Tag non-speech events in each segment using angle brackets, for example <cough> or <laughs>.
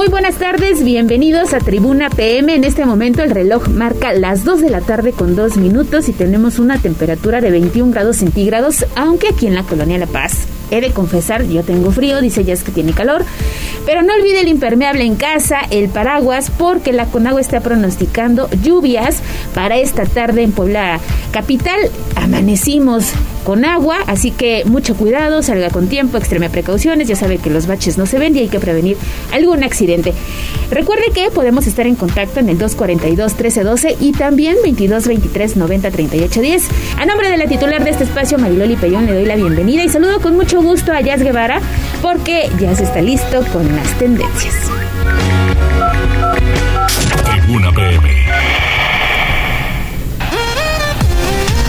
Muy buenas tardes, bienvenidos a Tribuna PM. En este momento el reloj marca las 2 de la tarde con 2 minutos y tenemos una temperatura de 21 grados centígrados, aunque aquí en la colonia La Paz He de confesar, yo tengo frío, dice Jazz que tiene calor. Pero no olvide el impermeable en casa, el paraguas, porque la Conagua está pronosticando lluvias para esta tarde en Puebla Capital. Amanecimos con agua, así que mucho cuidado, salga con tiempo, extreme precauciones, ya sabe que los baches no se ven y hay que prevenir algún accidente. Recuerde que podemos estar en contacto en el 242-1312 y también 2223-903810. A nombre de la titular de este espacio, Mariloli Pellón, le doy la bienvenida y saludo con mucho gusto a Jazz Guevara porque ya se está listo con las tendencias. Tribuna PM.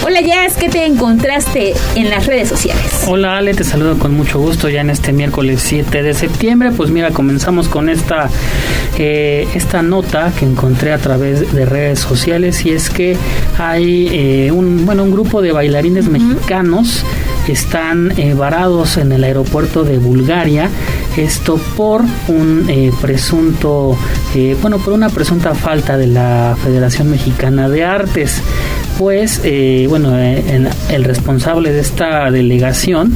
Hola Jazz, ¿qué te encontraste en las redes sociales? Hola Ale, te saludo con mucho gusto ya en este miércoles 7 de septiembre. Pues mira, comenzamos con esta, eh, esta nota que encontré a través de redes sociales y es que hay eh, un, bueno, un grupo de bailarines mexicanos están eh, varados en el aeropuerto de Bulgaria. Esto por un eh, presunto, eh, bueno, por una presunta falta de la Federación Mexicana de Artes. Pues, bueno, el responsable de esta delegación,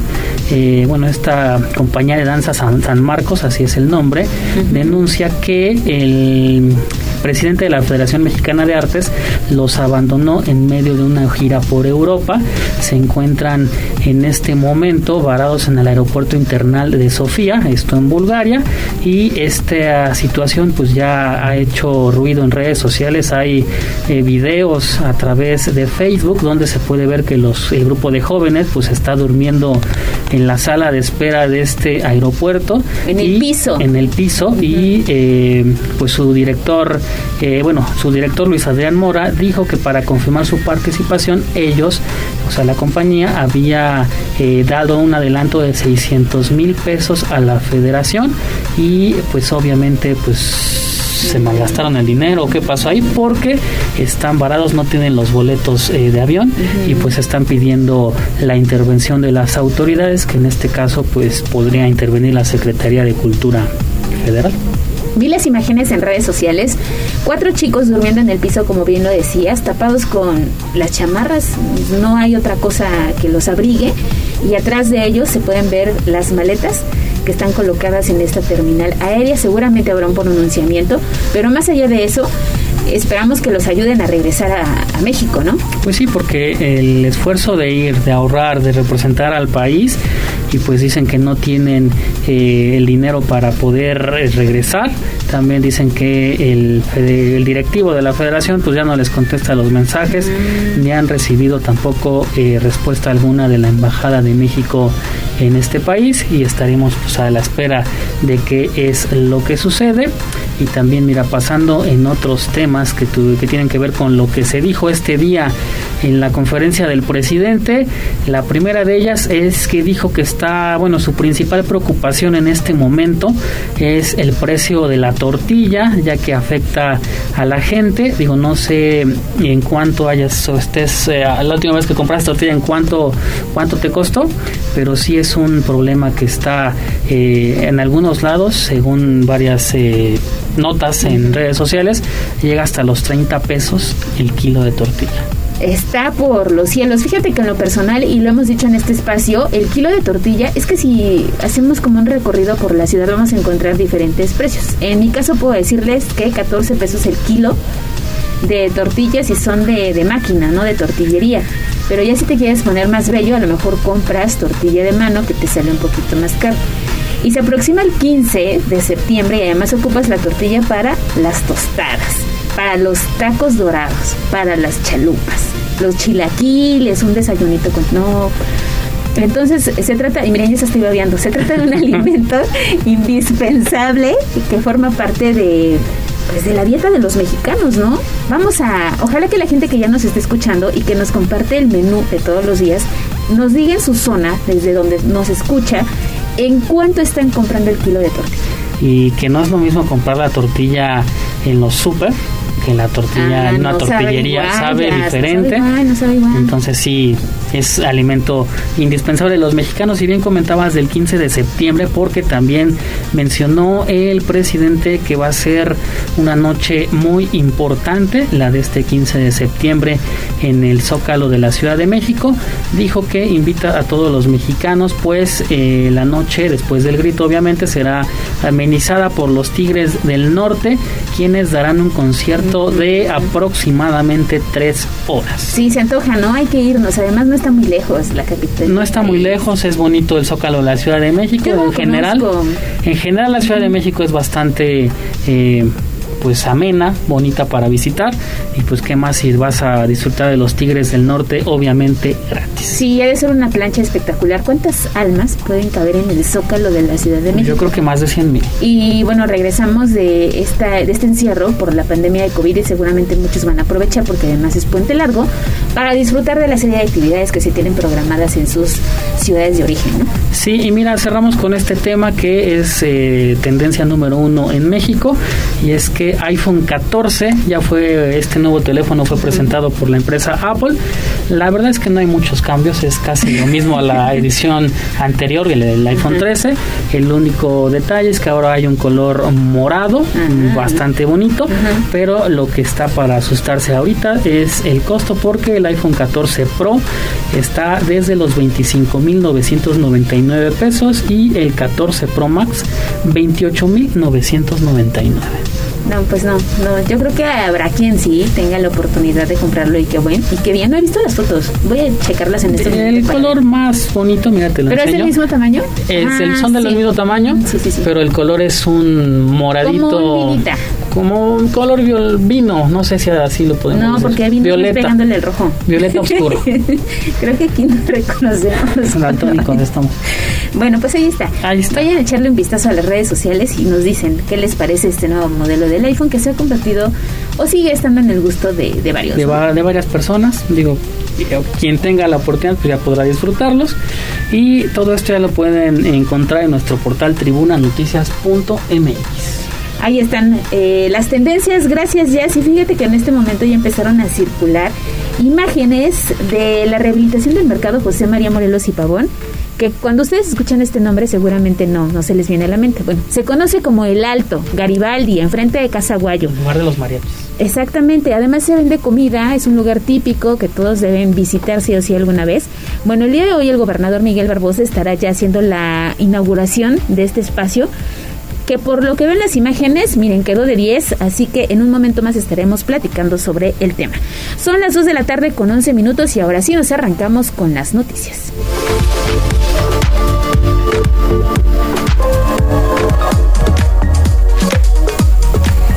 bueno, esta compañía de danza San, San, Marcos, así es el nombre, denuncia que el presidente de la Federación Mexicana de Artes los abandonó en medio de una gira por Europa. Se encuentran en este momento varados en el aeropuerto internal de Sofía, esto en Bulgaria, y esta situación pues ya ha hecho ruido en redes sociales. Hay eh, videos a través de Facebook donde se puede ver que los, el grupo de jóvenes pues está durmiendo en la sala de espera de este aeropuerto. En el piso. En el piso y eh, pues su director eh, bueno, su director Luis Adrián Mora dijo que para confirmar su participación ellos, o sea, la compañía había eh, dado un adelanto de 600 mil pesos a la federación y pues obviamente pues se malgastaron el dinero, qué pasó ahí, porque están varados, no tienen los boletos eh, de avión y pues están pidiendo la intervención de las autoridades, que en este caso pues podría intervenir la Secretaría de Cultura Federal. Vi las imágenes en redes sociales. Cuatro chicos durmiendo en el piso, como bien lo decías, tapados con las chamarras. No hay otra cosa que los abrigue. Y atrás de ellos se pueden ver las maletas que están colocadas en esta terminal aérea. Seguramente habrá un pronunciamiento. Pero más allá de eso, esperamos que los ayuden a regresar a, México, ¿no? Pues sí, porque el esfuerzo de ir, de ahorrar, de representar al país, y pues dicen que no tienen eh, el dinero para poder eh, regresar. También dicen que el, el, directivo de la federación pues ya no les contesta los mensajes, mm. ni han recibido tampoco eh, respuesta alguna de la Embajada de México en este país y estaremos pues a la espera de qué es lo que sucede y también mira pasando en otros temas que, que tienen que ver con lo que se dijo este día en la conferencia del presidente la primera de ellas es que dijo que está bueno su principal preocupación en este momento es el precio de la tortilla ya que afecta a la gente. Digo no sé en cuánto hayas o estés eh, la última vez que compraste tortilla en cuánto cuánto te costó pero sí es un problema que está eh, en algunos lados según varias eh, notas en redes sociales, llega hasta los 30 pesos el kilo de tortilla está por los cielos. Fíjate que en lo personal, y lo hemos dicho en este espacio, el kilo de tortilla es que si hacemos como un recorrido por la ciudad vamos a encontrar diferentes precios. En mi caso puedo decirles que 14 pesos el kilo de tortillas y son de, de máquina, no de tortillería. Pero ya si te quieres poner más bello, a lo mejor compras tortilla de mano que te sale un poquito más caro. Y se aproxima el 15 de septiembre y además ocupas la tortilla para las tostadas, para los tacos dorados, para las chalupas, los chilaquiles, un desayunito con... No, entonces se trata, y miren, ya se estoy babeando, se trata de un <laughs> alimento indispensable que forma parte de pues de la dieta de los mexicanos, ¿no? Vamos a, ojalá que la gente que ya nos esté escuchando y que nos comparte el menú de todos los días, nos diga en su zona, desde donde nos escucha, en cuánto están comprando el kilo de tortilla. Y que no es lo mismo comprar la tortilla en los super que la tortilla Ah, en una no sabe tortillería igual, sabe ya, no diferente. sabe igual, no sabe igual. Entonces sí, es alimento indispensable de los mexicanos. Y bien comentabas del 15 de septiembre, porque también mencionó el presidente que va a ser una noche muy importante, la de este 15 de septiembre en el Zócalo de la Ciudad de México. Dijo que invita a todos los mexicanos, pues eh, la noche después del grito obviamente será amenizada por los Tigres del Norte, quienes darán un concierto de aproximadamente tres horas. Sí, se antoja, ¿no? Hay que irnos. Además, no está muy lejos la capital. No está muy lejos, es bonito el Zócalo de la Ciudad de México. Yo En general, conozco. en general la Ciudad de México es bastante eh, pues amena, bonita para visitar y pues qué más si vas a disfrutar de los Tigres del Norte, obviamente gratis. Sí, ha de ser una plancha espectacular. ¿Cuántas almas pueden caber en el zócalo de la Ciudad de México? Yo creo que más de 100 mil. Y bueno, regresamos de esta de este encierro por la pandemia de COVID y seguramente muchos van a aprovechar porque además es puente largo para disfrutar de la serie de actividades que se tienen programadas en sus ciudades de origen, ¿no? Sí, y mira, cerramos con este tema que es eh, tendencia número uno en México y es que iPhone 14 ya fue, este nuevo teléfono fue presentado por la empresa Apple. La verdad es que no hay muchos cambios, es casi lo mismo a la <laughs> edición anterior, el, el iPhone 13. El único detalle es que ahora hay un color morado, bastante bonito, pero lo que está para asustarse ahorita es el costo porque el iPhone 14 Pro está desde los 25.999 pesos y el 14 Pro Max 28.999. No, pues no, no, yo creo que habrá quien sí tenga la oportunidad de comprarlo y qué bueno, y qué bien, no he visto las fotos, voy a checarlas en este El color más bonito, mira, te lo ¿Pero es del mismo tamaño? Es Ah, el, son del sí. mismo tamaño, Sí, sí, sí. pero el color es un moradito. Como. Como un color viol- vino, no sé si así lo podemos No, decir. porque vino Violeta. pegándole el rojo. Violeta <laughs> oscuro. Creo que aquí no reconocemos. <laughs> Daltónicos estamos. Bueno, pues ahí está. Ahí está. Vayan a echarle un vistazo a las redes sociales y nos dicen qué les parece este nuevo modelo del iPhone que se ha convertido o sigue estando en el gusto de, de varios. de, va- de varias personas. Digo, eh, quien tenga la oportunidad pues ya podrá disfrutarlos. Y todo esto ya lo pueden encontrar en nuestro portal tribunanoticias.mx. Ahí están eh, las tendencias. Gracias, Jazz. Y fíjate que en este momento ya empezaron a circular imágenes de la rehabilitación del mercado José María Morelos y Pavón. Que cuando ustedes escuchan este nombre seguramente no, no se les viene a la mente. Bueno, se conoce como El Alto, Garibaldi, enfrente de Casa Guayo. En lugar de los mariachis. Exactamente, además se vende comida, es un lugar típico que todos deben visitar sí o sí alguna vez. Bueno, el día de hoy el gobernador Miguel Barbosa estará ya haciendo la inauguración de este espacio, que por lo que ven las imágenes, miren, quedó de 10, así que en un momento más estaremos platicando sobre el tema. Son las 2 de la tarde con 11 minutos y ahora sí nos arrancamos con las noticias.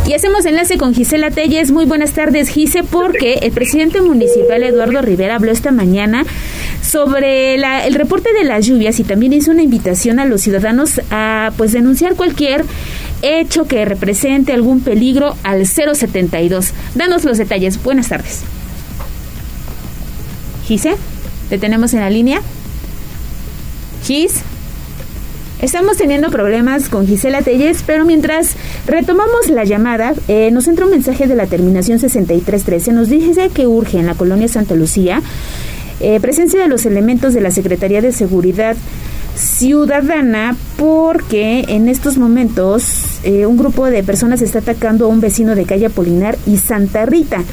Y hacemos enlace con Gisela Telles. Muy buenas tardes, Gise, porque el presidente municipal Eduardo Rivera habló esta mañana sobre la- el reporte de las lluvias y también hizo una invitación a los ciudadanos a pues denunciar cualquier hecho que represente algún peligro al 072. Danos los detalles. Buenas tardes. Gise, ¿te tenemos en la línea? Gis. Estamos teniendo problemas con Gisela Telles, pero mientras retomamos la llamada, eh, nos entra un mensaje de la terminación 6313. Nos dice que urge en la colonia Santa Lucía eh, presencia de los elementos de la Secretaría de Seguridad Ciudadana porque en estos momentos eh, un grupo de personas está atacando a un vecino de calle Apolinar y Santa Rita.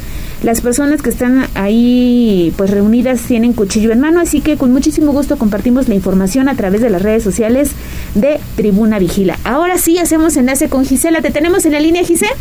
Las personas que están ahí pues reunidas tienen cuchillo en mano, así que con muchísimo gusto compartimos la información a través de las redes sociales de Tribuna Vigila. Ahora sí hacemos enlace con Gisela. ¿Te tenemos en la línea, Gisela?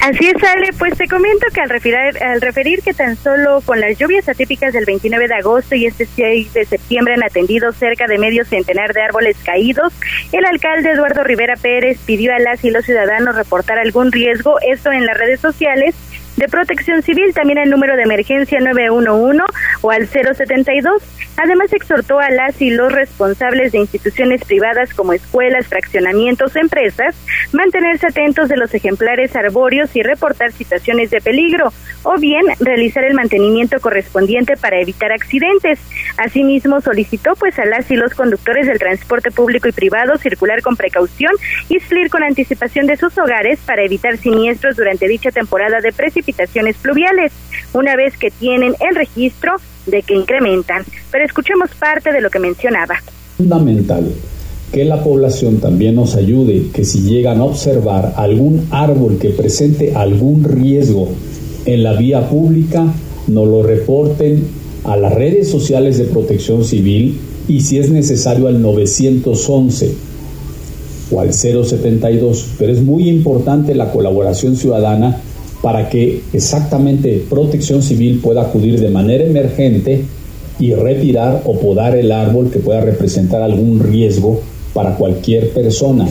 Así es, Ale, pues te comento que al referir, al referir que tan solo con las lluvias atípicas del 29 de agosto y este 6 de septiembre han atendido cerca de medio centenar de árboles caídos, el alcalde Eduardo Rivera Pérez pidió a las y los ciudadanos reportar algún riesgo, esto en las redes sociales de protección civil, también el número de emergencia 911 o al 072. Además, exhortó a las y los responsables de instituciones privadas como escuelas, fraccionamientos, empresas, mantenerse atentos de los ejemplares arbóreos y reportar situaciones de peligro, o bien realizar el mantenimiento correspondiente para evitar accidentes. Asimismo, solicitó pues a las y los conductores del transporte público y privado circular con precaución y salir con anticipación de sus hogares para evitar siniestros durante dicha temporada de precipitaciones pluviales, una vez que tienen el registro de que incrementan. Pero escuchemos parte de lo que mencionaba. Fundamental que la población también nos ayude, que si llegan a observar algún árbol que presente algún riesgo en la vía pública, nos lo reporten a las redes sociales de protección civil y si es necesario al 911 o al 072. Pero es muy importante la colaboración ciudadana para que exactamente protección civil pueda acudir de manera emergente y retirar o podar el árbol que pueda representar algún riesgo para cualquier persona.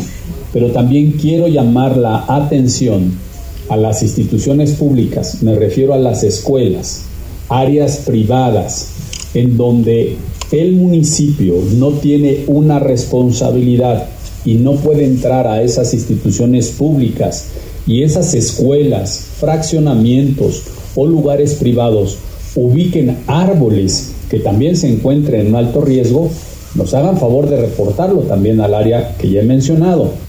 Pero también quiero llamar la atención a las instituciones públicas, me refiero a las escuelas, áreas privadas, en donde el municipio no tiene una responsabilidad y no puede entrar a esas instituciones públicas y esas escuelas, fraccionamientos o lugares privados ubiquen árboles que también se encuentren en alto riesgo, nos hagan favor de reportarlo también al área que ya he mencionado.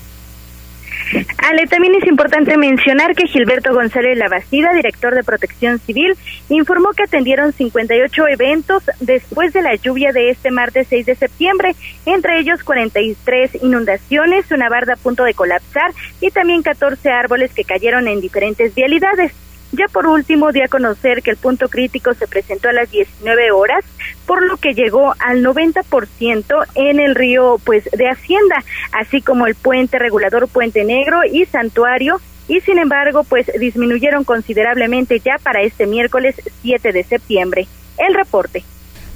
Ale, también es importante mencionar que Gilberto González Labastida, director de Protección Civil, informó que atendieron 58 eventos después de la lluvia de este martes 6 de septiembre, entre ellos 43 inundaciones, una barda a punto de colapsar y también 14 árboles que cayeron en diferentes vialidades. Ya por último, di a conocer que el punto crítico se presentó a las 19 horas, por lo que llegó al 90% en el río pues de Hacienda, así como el puente regulador Puente Negro y Santuario, y sin embargo pues disminuyeron considerablemente ya para este miércoles 7 de septiembre. El reporte.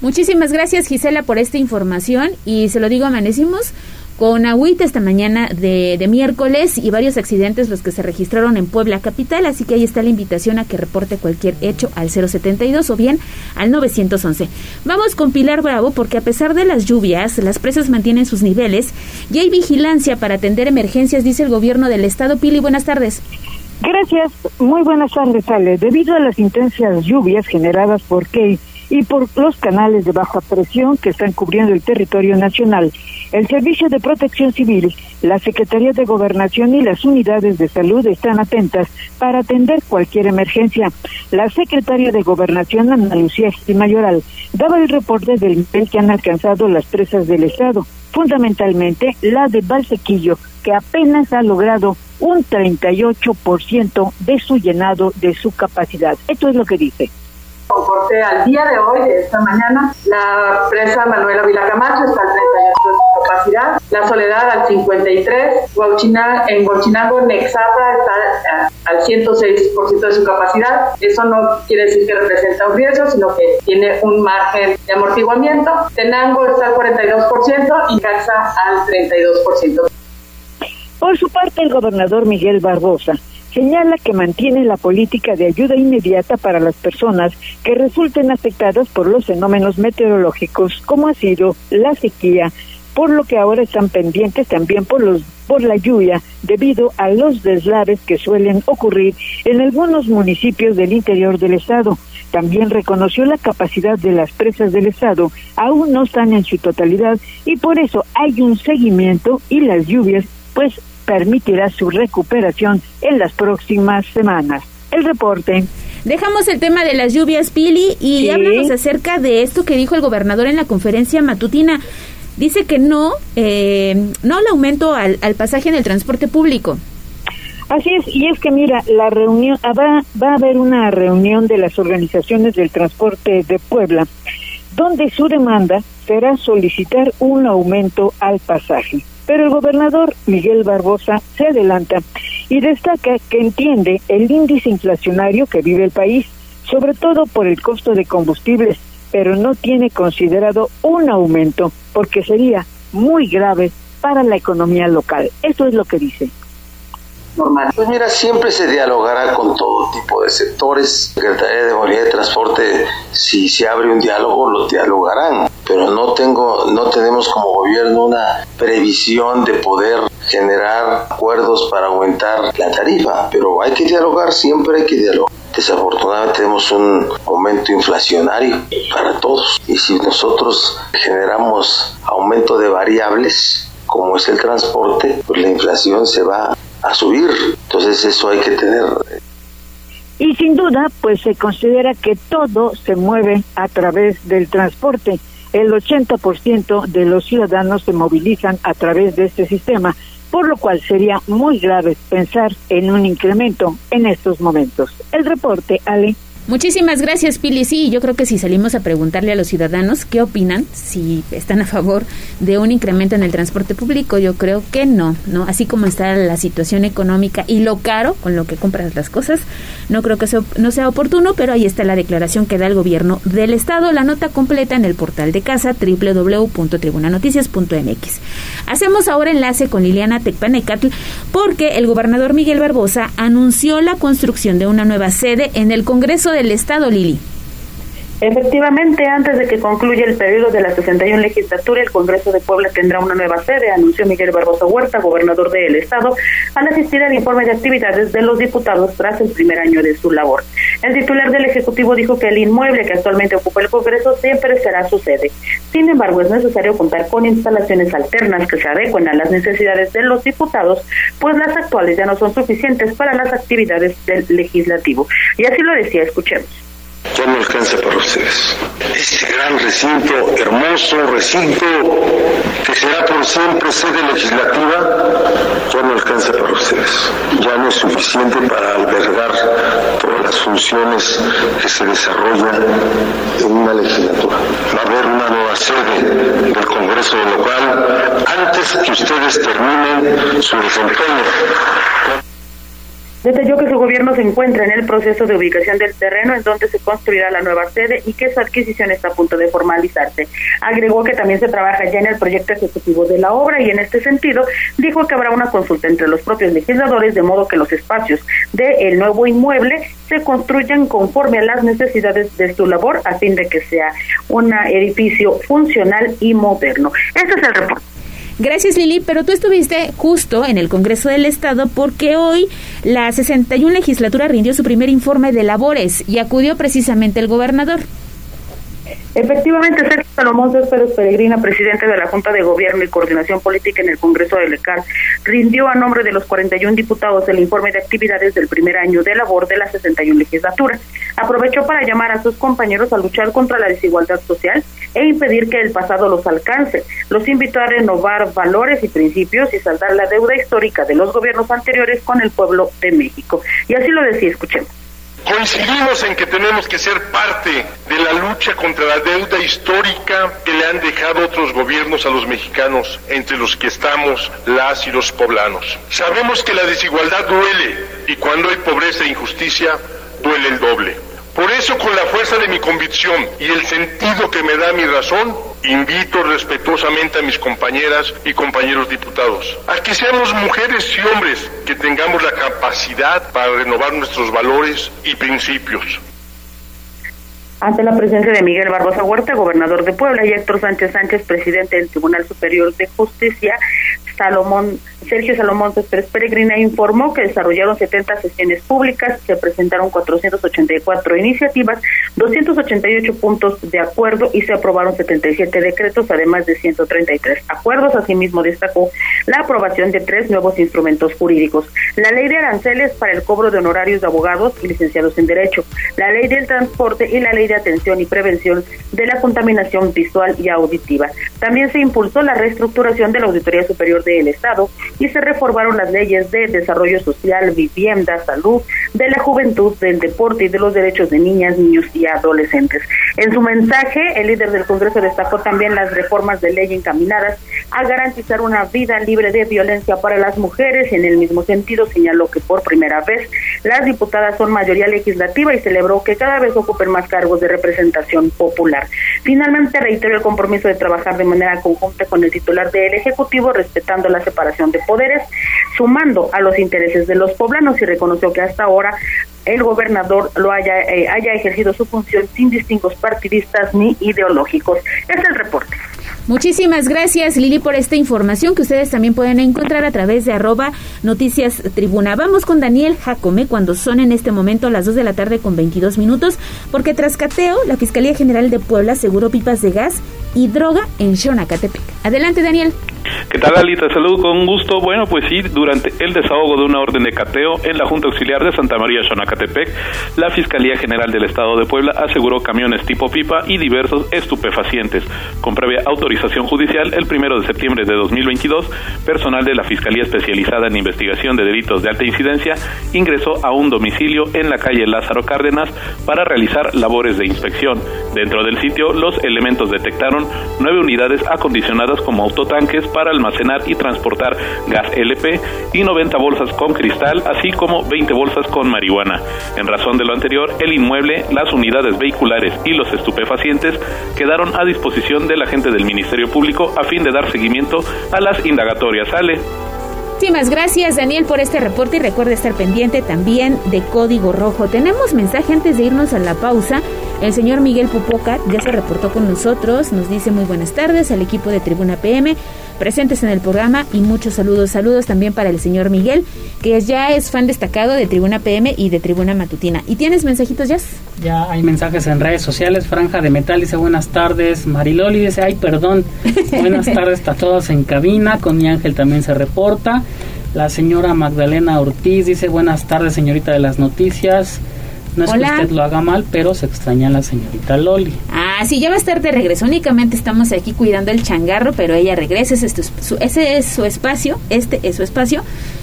Muchísimas gracias Gisela por esta información y se lo digo, amanecimos con agüita esta mañana de, de, miércoles y varios accidentes los que se registraron en Puebla Capital, así que ahí está la invitación a que reporte cualquier hecho al 072 o bien al 911. Vamos con Pilar Bravo porque a pesar de las lluvias, las presas mantienen sus niveles y hay vigilancia para atender emergencias, dice el gobierno del estado. Pili, buenas tardes. Gracias, muy buenas tardes, Ale. Debido a las intensas lluvias generadas por Key y por los canales de baja presión que están cubriendo el territorio nacional, el Servicio de Protección Civil, la Secretaría de Gobernación y las unidades de salud están atentas para atender cualquier emergencia. La secretaria de Gobernación, Ana Lucía Mayoral, daba el reporte del nivel que han alcanzado las presas del Estado, fundamentalmente la de Valsequillo, que apenas ha logrado un 38% de su llenado de su capacidad. Esto es lo que dice al día de hoy, de esta mañana, la presa Manuela Vilacamacho está al 38% de capacidad, la Soledad al 53%, Guauchina, en Guachinango, Nexapa está al 106% de su capacidad. Eso no quiere decir que representa un riesgo, sino que tiene un margen de amortiguamiento. Tenango está al 42% y Caxa al 32%. Por su parte, el gobernador Miguel Barbosa señala que mantiene la política de ayuda inmediata para las personas que resulten afectadas por los fenómenos meteorológicos, como ha sido la sequía, por lo que ahora están pendientes también por los por la lluvia debido a los deslaves que suelen ocurrir en algunos municipios del interior del estado. También reconoció la capacidad de las presas del estado, aún no están en su totalidad y por eso hay un seguimiento y las lluvias pues permitirá su recuperación en las próximas semanas. El reporte. Dejamos el tema de las lluvias, Pili, y hablamos acerca de esto que dijo el gobernador en la conferencia matutina. Dice que no, eh, no al aumento al, al pasaje en el transporte público. Así es, y es que mira, la reunión ah, va, va a haber una reunión de las organizaciones del transporte de Puebla, donde su demanda será solicitar un aumento al pasaje. Pero el gobernador Miguel Barbosa se adelanta y destaca que entiende el índice inflacionario que vive el país, sobre todo por el costo de combustibles, pero no tiene considerado un aumento porque sería muy grave para la economía local. Esto es lo que dice. Normales? Pues mira, siempre se dialogará con todo tipo de sectores. Secretaría de Movilidad y Transporte, si se abre un diálogo, lo dialogarán. Pero no tengo, no tenemos como gobierno una previsión de poder generar acuerdos para aumentar la tarifa. Pero hay que dialogar, siempre hay que dialogar. Desafortunadamente tenemos un aumento inflacionario para todos y si nosotros generamos aumento de variables, como es el transporte, pues la inflación se va a subir. Entonces eso hay que tener. Y sin duda, pues se considera que todo se mueve a través del transporte. El 80% de los ciudadanos se movilizan a través de este sistema por lo cual sería muy grave pensar en un incremento en estos momentos. El reporte, Ale. Muchísimas gracias, Pili. Sí, yo creo que si salimos a preguntarle a los ciudadanos qué opinan, si están a favor de un incremento en el transporte público, yo creo que no, ¿no? Así como está la situación económica y lo caro con lo que compras las cosas, no creo que eso no sea oportuno, pero ahí está la declaración que da el gobierno del Estado. La nota completa en el portal de casa www.tribunanoticias.mx. Hacemos ahora enlace con Liliana Tecpanecatl porque el gobernador Miguel Barbosa anunció la construcción de una nueva sede en el Congreso de del Estado, Lili. Efectivamente, antes de que concluya el periodo de la 61 legislatura, el Congreso de Puebla tendrá una nueva sede, anunció Miguel Barbosa Huerta, gobernador del Estado, al asistir al informe de actividades de los diputados tras el primer año de su labor. El titular del Ejecutivo dijo que el inmueble que actualmente ocupa el Congreso siempre será su sede. Sin embargo, es necesario contar con instalaciones alternas que se adecuen a las necesidades de los diputados, pues las actuales ya no son suficientes para las actividades del legislativo. Y así lo decía, escuchemos ya no alcanza para ustedes. Este gran recinto, hermoso recinto, que será por siempre sede legislativa, ya no alcanza para ustedes. Ya no es suficiente para albergar todas las funciones que se desarrollan en una legislatura. Va a haber una nueva sede del Congreso local antes que ustedes terminen su desempeño. Detalló que su gobierno se encuentra en el proceso de ubicación del terreno en donde se construirá la nueva sede y que su adquisición está a punto de formalizarse. Agregó que también se trabaja ya en el proyecto ejecutivo de la obra y en este sentido dijo que habrá una consulta entre los propios legisladores de modo que los espacios del nuevo inmueble se construyan conforme a las necesidades de su labor a fin de que sea un edificio funcional y moderno. Este es el reporte. Gracias Lili, pero tú estuviste justo en el Congreso del Estado porque hoy la 61 legislatura rindió su primer informe de labores y acudió precisamente el gobernador. Efectivamente, Sergio Salomón Céspedes Peregrina, presidente de la Junta de Gobierno y Coordinación Política en el Congreso de Lecal, rindió a nombre de los 41 diputados el informe de actividades del primer año de labor de la 61 legislatura. Aprovechó para llamar a sus compañeros a luchar contra la desigualdad social e impedir que el pasado los alcance. Los invitó a renovar valores y principios y saldar la deuda histórica de los gobiernos anteriores con el pueblo de México. Y así lo decía, escuchemos. Coincidimos en que tenemos que ser parte de la lucha contra la deuda histórica que le han dejado otros gobiernos a los mexicanos, entre los que estamos las y los poblanos. Sabemos que la desigualdad duele y cuando hay pobreza e injusticia, duele el doble. Por eso, con la fuerza de mi convicción y el sentido que me da mi razón, invito respetuosamente a mis compañeras y compañeros diputados a que seamos mujeres y hombres que tengamos la capacidad para renovar nuestros valores y principios. Ante la presencia de Miguel Barbosa Huerta, gobernador de Puebla, y Héctor Sánchez Sánchez, presidente del Tribunal Superior de Justicia, Salomón, Sergio Salomón Céspedes Peregrina informó que desarrollaron 70 sesiones públicas, se presentaron 484 iniciativas, 288 puntos de acuerdo y se aprobaron 77 decretos, además de 133 acuerdos. Asimismo, destacó la aprobación de tres nuevos instrumentos jurídicos. La ley de aranceles para el cobro de honorarios de abogados y licenciados en Derecho, la ley del transporte y la ley de atención y prevención de la contaminación visual y auditiva. También se impulsó la reestructuración de la Auditoría Superior de del Estado y se reformaron las leyes de desarrollo social, vivienda, salud, de la juventud, del deporte y de los derechos de niñas, niños y adolescentes. En su mensaje, el líder del Congreso destacó también las reformas de ley encaminadas a garantizar una vida libre de violencia para las mujeres. En el mismo sentido, señaló que por primera vez las diputadas son mayoría legislativa y celebró que cada vez ocupen más cargos de representación popular. Finalmente reiteró el compromiso de trabajar de manera conjunta con el titular del Ejecutivo, respetando la separación de poderes, sumando a los intereses de los poblanos y reconoció que hasta ahora el gobernador lo haya, eh, haya ejercido su función sin distingos partidistas ni ideológicos. Es el reporte. Muchísimas gracias Lili por esta información que ustedes también pueden encontrar a través de arroba noticias tribuna. Vamos con Daniel Jacome cuando son en este momento las 2 de la tarde con 22 minutos porque tras cateo la Fiscalía General de Puebla aseguró pipas de gas y droga en Xonacatepec. Adelante Daniel. ¿Qué tal, Alita? Salud con gusto. Bueno, pues sí, durante el desahogo de una orden de cateo en la Junta Auxiliar de Santa María Xonacatepec, la Fiscalía General del Estado de Puebla aseguró camiones tipo pipa y diversos estupefacientes. Con previa autorización judicial, el primero de septiembre de 2022, personal de la Fiscalía Especializada en Investigación de Delitos de Alta Incidencia ingresó a un domicilio en la calle Lázaro Cárdenas para realizar labores de inspección. Dentro del sitio, los elementos detectaron nueve unidades acondicionadas como autotanques para almacenar y transportar gas LP y 90 bolsas con cristal, así como 20 bolsas con marihuana. En razón de lo anterior, el inmueble, las unidades vehiculares y los estupefacientes quedaron a disposición del agente del Ministerio Público a fin de dar seguimiento a las indagatorias. Ale. Muchísimas gracias Daniel por este reporte y recuerda estar pendiente también de Código Rojo. Tenemos mensaje antes de irnos a la pausa. El señor Miguel Pupoca ya se reportó con nosotros, nos dice muy buenas tardes al equipo de Tribuna PM presentes en el programa y muchos saludos. Saludos también para el señor Miguel, que ya es fan destacado de Tribuna PM y de Tribuna Matutina. ¿Y tienes mensajitos, ya? Ya hay mensajes en redes sociales. Franja de Metal dice buenas tardes. Mariloli dice, ay, perdón. <laughs> buenas tardes a todos en cabina. Con mi ángel también se reporta. La señora Magdalena Ortiz dice buenas tardes, señorita de las noticias. No es que usted lo haga mal, pero se extraña a la señorita Loli. Ah, sí, ya va a estar de regreso. Únicamente estamos aquí cuidando el changarro, pero ella regresa. Ese es, su, ese es su espacio, este es su espacio.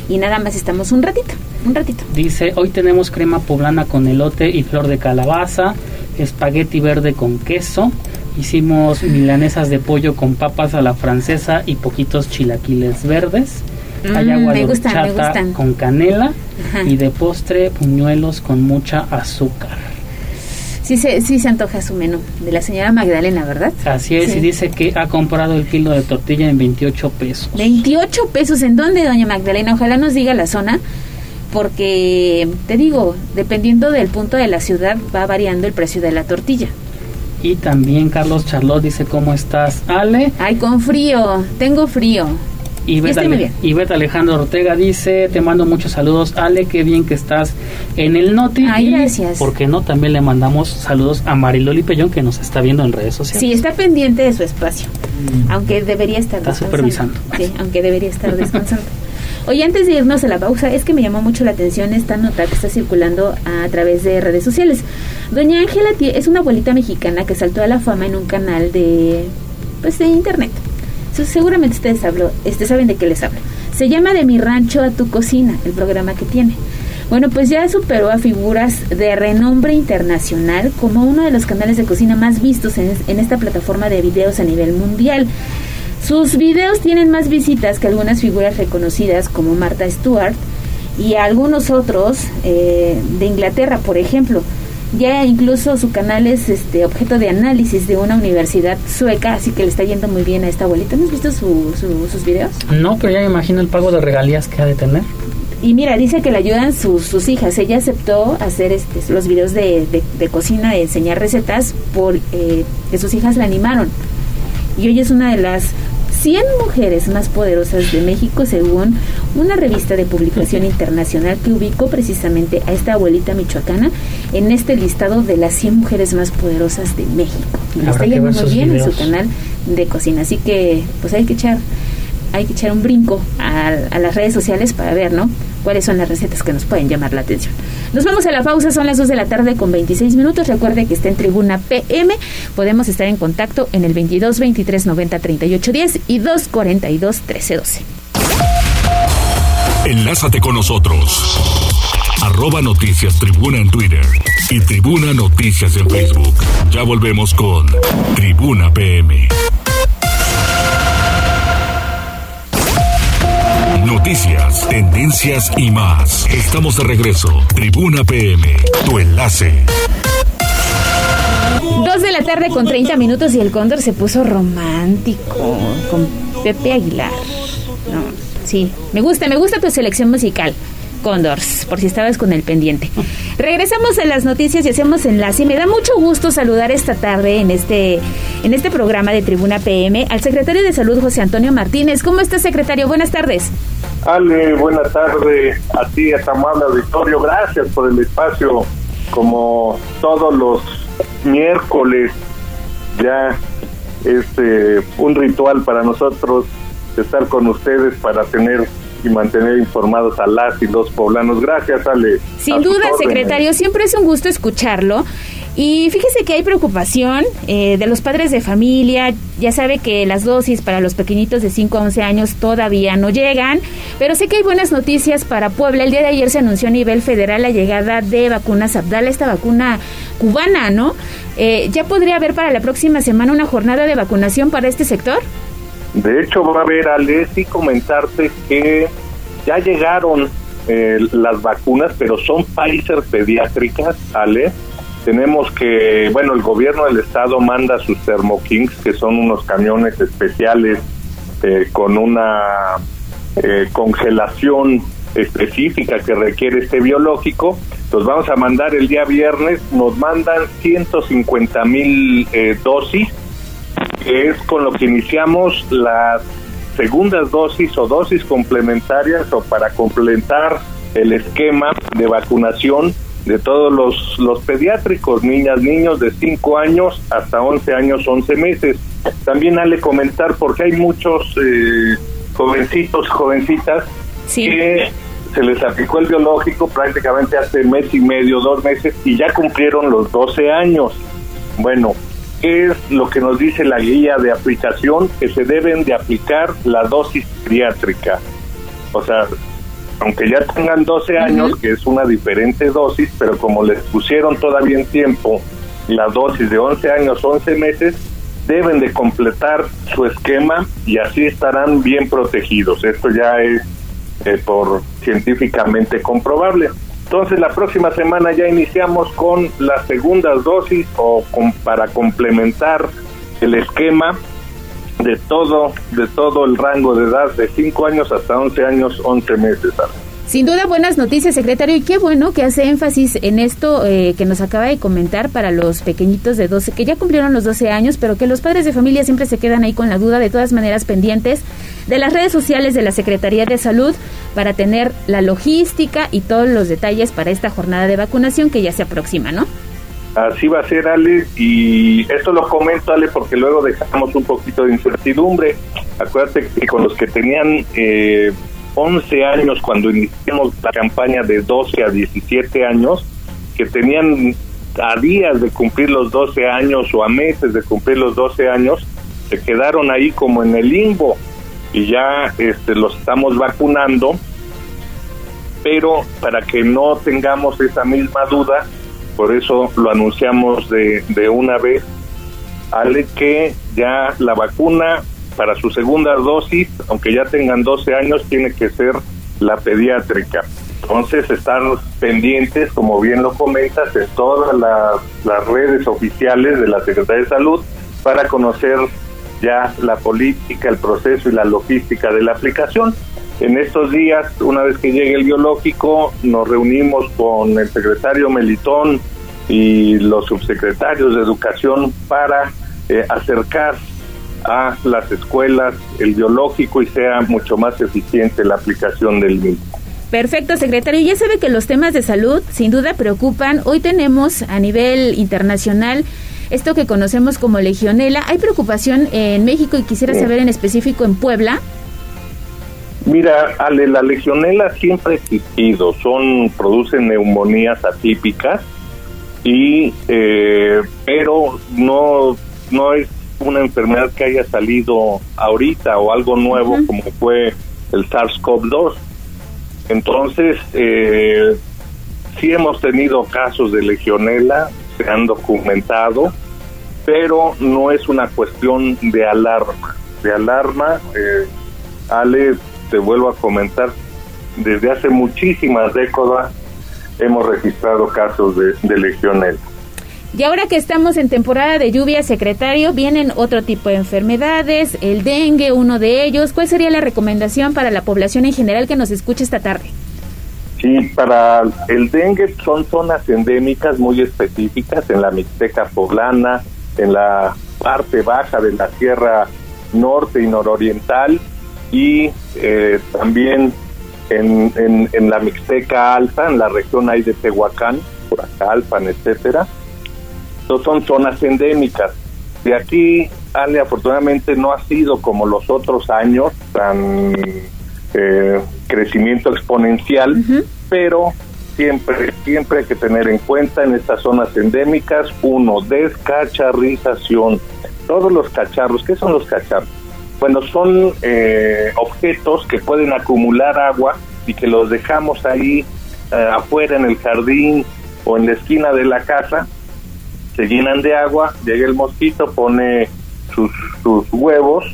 Y nada más estamos un ratito, un ratito. Dice, hoy tenemos crema poblana con elote y flor de calabaza, espagueti verde con queso. Hicimos milanesas de pollo con papas a la francesa y poquitos chilaquiles verdes. Hay mm, agua de horchata con canela y de postre puñuelos con mucha azúcar. Sí se, sí se antoja su menú de la señora Magdalena, ¿verdad? Así es, y dice que ha comprado el kilo de tortilla en 28 pesos. 28 pesos, ¿en dónde, doña Magdalena? Ojalá nos diga la zona, porque te digo, dependiendo del punto de la ciudad va variando el precio de la tortilla. Y también Carlos Charlot dice, ¿cómo estás, Ale? Ay, con frío, tengo frío. Y Beta, Alejandro Ortega dice, te mando muchos saludos, Ale, qué bien que estás en el Noti. Ay, gracias. ¿Por qué no? También le mandamos saludos a Mariloli Pellón, que nos está viendo en redes sociales. Sí, está pendiente de su espacio, mm. aunque debería estar está supervisando. Sí, aunque debería estar descansando. Oye, antes de irnos a la pausa, es que me llamó mucho la atención esta nota que está circulando a, través de redes sociales. Doña Ángela es una abuelita mexicana que saltó a la fama en un canal de, pues, de internet seguramente ustedes hablo, este, saben de qué les hablo. Se llama De mi rancho a tu cocina, el programa que tiene. Bueno, pues ya superó a figuras de renombre internacional como uno de los canales de cocina más vistos en, esta plataforma de videos a nivel mundial. Sus videos tienen más visitas que algunas figuras reconocidas como Martha Stewart y algunos otros eh, de Inglaterra, por ejemplo. Ya incluso su canal es este objeto de análisis de una universidad sueca, así que le está yendo muy bien a esta abuelita. ¿No has visto sus videos? No, pero ya me imagino el pago de regalías que ha de tener. Y mira, dice que le ayudan sus, sus hijas. Ella aceptó hacer este, los videos de, de, cocina, de enseñar recetas, por eh, que sus hijas la animaron. Y hoy es una de las 100 mujeres más poderosas de México según una revista de publicación internacional que ubicó precisamente a esta abuelita michoacana en este listado de las 100 mujeres más poderosas de México. está yendo muy bien en su canal de cocina, así que pues hay que echar hay que echar un brinco a, a las redes sociales para ver, ¿no? cuáles son las recetas que nos pueden llamar la atención. Nos vamos a la pausa, son las 2 de la tarde con 26 minutos. Recuerde que está en Tribuna PM. Podemos estar en contacto en el 22 23 90 38 10 y 242 13 12. Enlázate con nosotros. Arroba Noticias Tribuna en Twitter y Tribuna Noticias en Facebook. Ya volvemos con Tribuna PM. Noticias, tendencias y más. Estamos de regreso. Tribuna PM, tu enlace. Dos de la tarde con 30 minutos y el cóndor se puso romántico con Pepe Aguilar. No, sí, me gusta, me gusta tu selección musical. Condors, por si estabas con el pendiente. Regresamos a las noticias y hacemos enlace. Me da mucho gusto saludar esta tarde en este, en este programa de Tribuna PM al secretario de Salud, José Antonio Martínez. ¿Cómo está, secretario? Buenas tardes. Ale, buenas tardes a ti, a amable auditorio. Gracias por el espacio. Como todos los miércoles, ya es eh, un ritual para nosotros estar con ustedes para tener y mantener informados a las y los poblanos. Gracias, Ale. Sin duda, secretario, siempre es un gusto escucharlo. Y fíjese que hay preocupación eh, de los padres de familia. Ya sabe que las dosis para los pequeñitos de 5 a 11 años todavía no llegan, pero sé que hay buenas noticias para Puebla. El día de ayer se anunció a nivel federal la llegada de vacunas Abdala, esta vacuna cubana, ¿no? Eh, ¿Ya podría haber para la próxima semana una jornada de vacunación para este sector? De hecho, va a haber, Ale, y comentarte que ya llegaron eh, las vacunas, pero son Pfizer pediátricas, Ale. Tenemos que, bueno, el gobierno del estado manda sus Thermokings, que son unos camiones especiales eh, con una eh, congelación específica que requiere este biológico. Los vamos a mandar el día viernes, nos mandan 150 mil dosis que es con lo que iniciamos las segundas dosis o dosis complementarias o para complementar el esquema de vacunación de todos los, los pediátricos, niñas, niños de 5 años hasta 11 años, 11 meses. También ale comentar porque hay muchos eh, jovencitos, jovencitas que se les aplicó el biológico prácticamente hace mes y medio, dos meses y ya cumplieron los 12 años. Bueno, es lo que nos dice la guía de aplicación, que se deben de aplicar la dosis pediátrica. O sea, aunque ya tengan 12 años, que es una diferente dosis, pero como les pusieron todavía en tiempo la dosis de 11 años, 11 meses, deben de completar su esquema y así estarán bien protegidos. Esto ya es eh, por científicamente comprobable. Entonces la próxima semana ya iniciamos con las segundas dosis o para complementar el esquema de todo de todo el rango de edad de 5 años hasta 11 años, 11 meses. Sin duda, buenas noticias, secretario, y qué bueno que hace énfasis en esto eh, que nos acaba de comentar para los pequeñitos de 12, que ya cumplieron los 12 años, pero que los padres de familia siempre se quedan ahí con la duda, de todas maneras pendientes de las redes sociales de la Secretaría de Salud para tener la logística y todos los detalles para esta jornada de vacunación que ya se aproxima, ¿no? Así va a ser, Ale, y esto lo comento, Ale, porque luego dejamos un poquito de incertidumbre. Acuérdate que con los que tenían eh, 11 años cuando iniciamos la campaña de 12 a 17 años, que tenían a días de cumplir los 12 años o a meses de cumplir los 12 años, se quedaron ahí como en el limbo y ya este, los estamos vacunando, pero para que no tengamos esa misma duda, por eso lo anunciamos de, de una vez, Ale, que ya la vacuna para su segunda dosis, aunque ya tengan 12 años, tiene que ser la pediátrica. Entonces están pendientes, como bien lo comentas, en todas las, redes oficiales de la Secretaría de Salud para conocer ya la política, el proceso y la logística de la aplicación. En estos días, una vez que llegue el biológico, nos reunimos con el secretario Melitón y los subsecretarios de Educación para eh, acercar a las escuelas el biológico y sea mucho más eficiente la aplicación del mismo. Perfecto, secretario. Ya sabe que los temas de salud sin duda preocupan. Hoy tenemos a nivel internacional esto que conocemos como legionela. ¿Hay preocupación en México y quisiera saber en específico en Puebla? Mira, Ale, la legionela siempre ha existido. Son, producen neumonías atípicas y, eh, pero no, no es una enfermedad que haya salido ahorita o algo nuevo como fue el SARS-CoV-2. Entonces, eh, sí hemos tenido casos de legionela, se han documentado, pero no es una cuestión de alarma. De alarma, eh, Ale, te vuelvo a comentar, desde hace muchísimas décadas hemos registrado casos de, de legionela. Y ahora que estamos en temporada de lluvia, secretario, vienen otro tipo de enfermedades, el dengue, uno de ellos. ¿Cuál sería la recomendación para la población en general que nos escuche esta tarde? Sí, para el dengue son zonas endémicas muy específicas en la Mixteca poblana, en la parte baja de la Sierra Norte y Nororiental y eh, también en, en, la Mixteca Alta, en la región ahí de Tehuacán, por acá, Alpan, etcétera. Son zonas endémicas. De aquí, Ale, afortunadamente no ha sido como los otros años, tan eh, crecimiento exponencial, pero siempre, siempre hay que tener en cuenta en estas zonas endémicas, uno, descacharrización. Todos los cacharros, ¿qué son los cacharros? Bueno, son eh, objetos que pueden acumular agua y que los dejamos ahí eh, afuera en el jardín o en la esquina de la casa, se llenan de agua, llega el mosquito, pone sus, huevos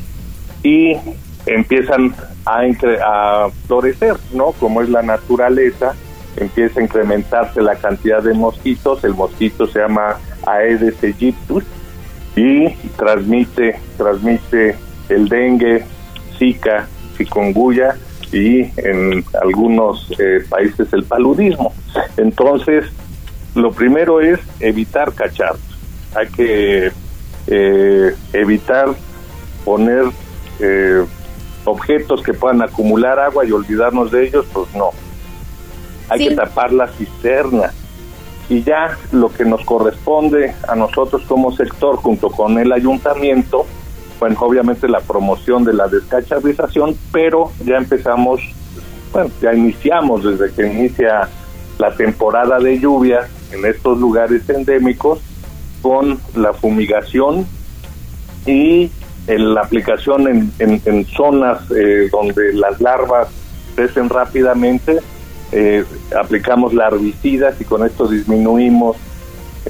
y empiezan a, a florecer, ¿no? Como es la naturaleza, empieza a incrementarse la cantidad de mosquitos, el mosquito se llama Aedes aegyptus y transmite, transmite el dengue, zika, chikungunya y en algunos eh, países el paludismo. Entonces, lo primero es evitar cacharros. Hay que eh, evitar poner eh, objetos que puedan acumular agua y olvidarnos de ellos, pues no. Hay que tapar la cisterna. Y ya lo que nos corresponde a nosotros como sector, junto con el ayuntamiento, bueno, obviamente la promoción de la descacharización, pero ya empezamos, bueno, ya iniciamos desde que inicia la temporada de lluvia en estos lugares endémicos con la fumigación y en la aplicación en, en, zonas eh, donde las larvas crecen rápidamente, eh, aplicamos larvicidas y con esto disminuimos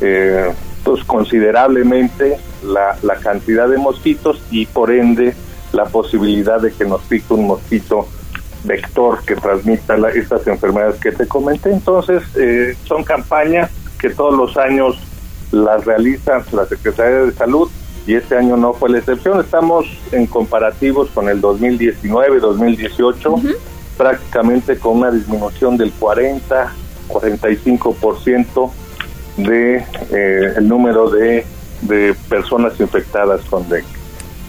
eh, pues considerablemente la, la, cantidad de mosquitos y por ende la posibilidad de que nos pique un mosquito vector que transmita estas enfermedades que te comenté. Entonces, son campañas que todos los años las realiza la Secretaría de Salud y este año no fue la excepción. Estamos en comparativos con el 2019, 2018, prácticamente con una disminución del 40, 45% de eh, el número de, de personas infectadas con dengue.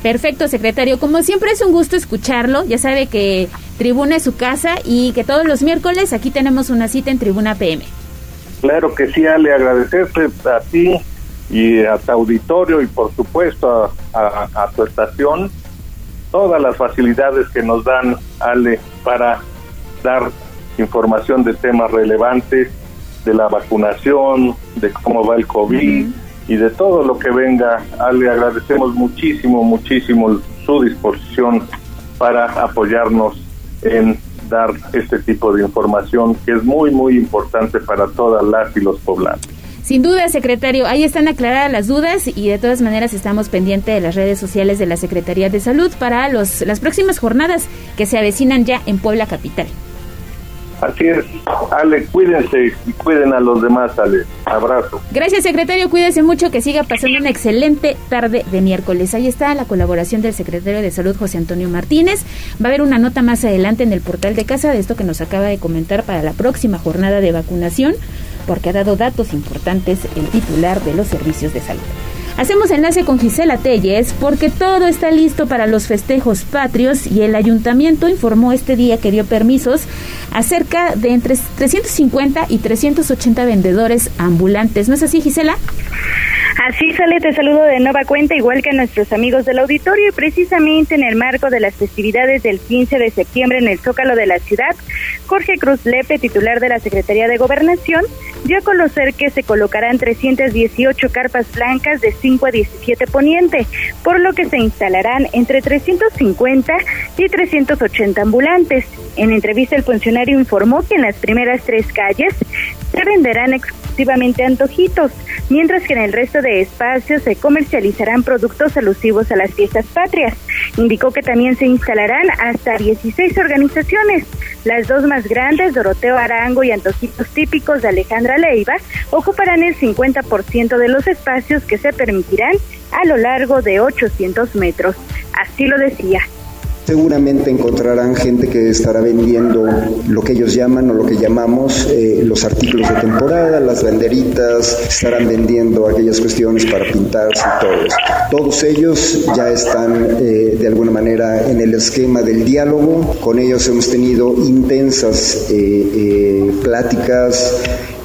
Perfecto, secretario. Como siempre es un gusto escucharlo. Ya sabe que Tribuna es su casa y que todos los miércoles aquí tenemos una cita en Tribuna PM. Claro que sí, Ale, agradecerte a ti y a tu auditorio y por supuesto a, tu estación todas las facilidades que nos dan, Ale, para dar información de temas relevantes, de la vacunación, de cómo va el COVID y de todo lo que venga. Ale, agradecemos muchísimo, muchísimo su disposición para apoyarnos en dar este tipo de información que es muy, muy importante para todas las y los poblados. Sin duda, secretario, ahí están aclaradas las dudas y de todas maneras estamos pendientes de las redes sociales de la Secretaría de Salud para los, las próximas jornadas que se avecinan ya en Puebla Capital. Así es. Ale, cuídense y cuiden a los demás, Ale. Abrazo. Gracias, secretario. Cuídese mucho, que siga pasando una excelente tarde de miércoles. Ahí está la colaboración del secretario de Salud, José Antonio Martínez. Va a haber una nota más adelante en el portal de casa de esto que nos acaba de comentar para la próxima jornada de vacunación porque ha dado datos importantes el titular de los servicios de salud. Hacemos enlace con Gisela Telles porque todo está listo para los festejos patrios y el ayuntamiento informó este día que dio permisos a cerca de entre 350 y 380 vendedores ambulantes. ¿No es así, Gisela? Así sale, te saludo de nueva cuenta, igual que a nuestros amigos del auditorio, y precisamente en el marco de las festividades del 15 de septiembre en el Zócalo de la ciudad, Jorge Cruz Lepe, titular de la Secretaría de Gobernación, dio a conocer que se colocarán 318 carpas blancas de 5 a 17 poniente, por lo que se instalarán entre 350 y 380 ambulantes. En entrevista el funcionario informó que en las primeras tres calles se venderán exclusivamente antojitos, mientras que en el resto de espacios se comercializarán productos alusivos a las fiestas patrias. Indicó que también se instalarán hasta 16 organizaciones. Las dos más grandes, Doroteo Arango y Antojitos Típicos de Alejandra Leiva, ocuparán el 50% de los espacios que se permitirán a lo largo de 800 metros. Así lo decía. Seguramente encontrarán gente que estará vendiendo lo que ellos llaman o lo que llamamos eh, los artículos de temporada, las banderitas, estarán vendiendo aquellas cuestiones para pintarse y todo eso. Todos ellos ya están eh, de alguna manera en el esquema del diálogo. Con ellos hemos tenido intensas eh, pláticas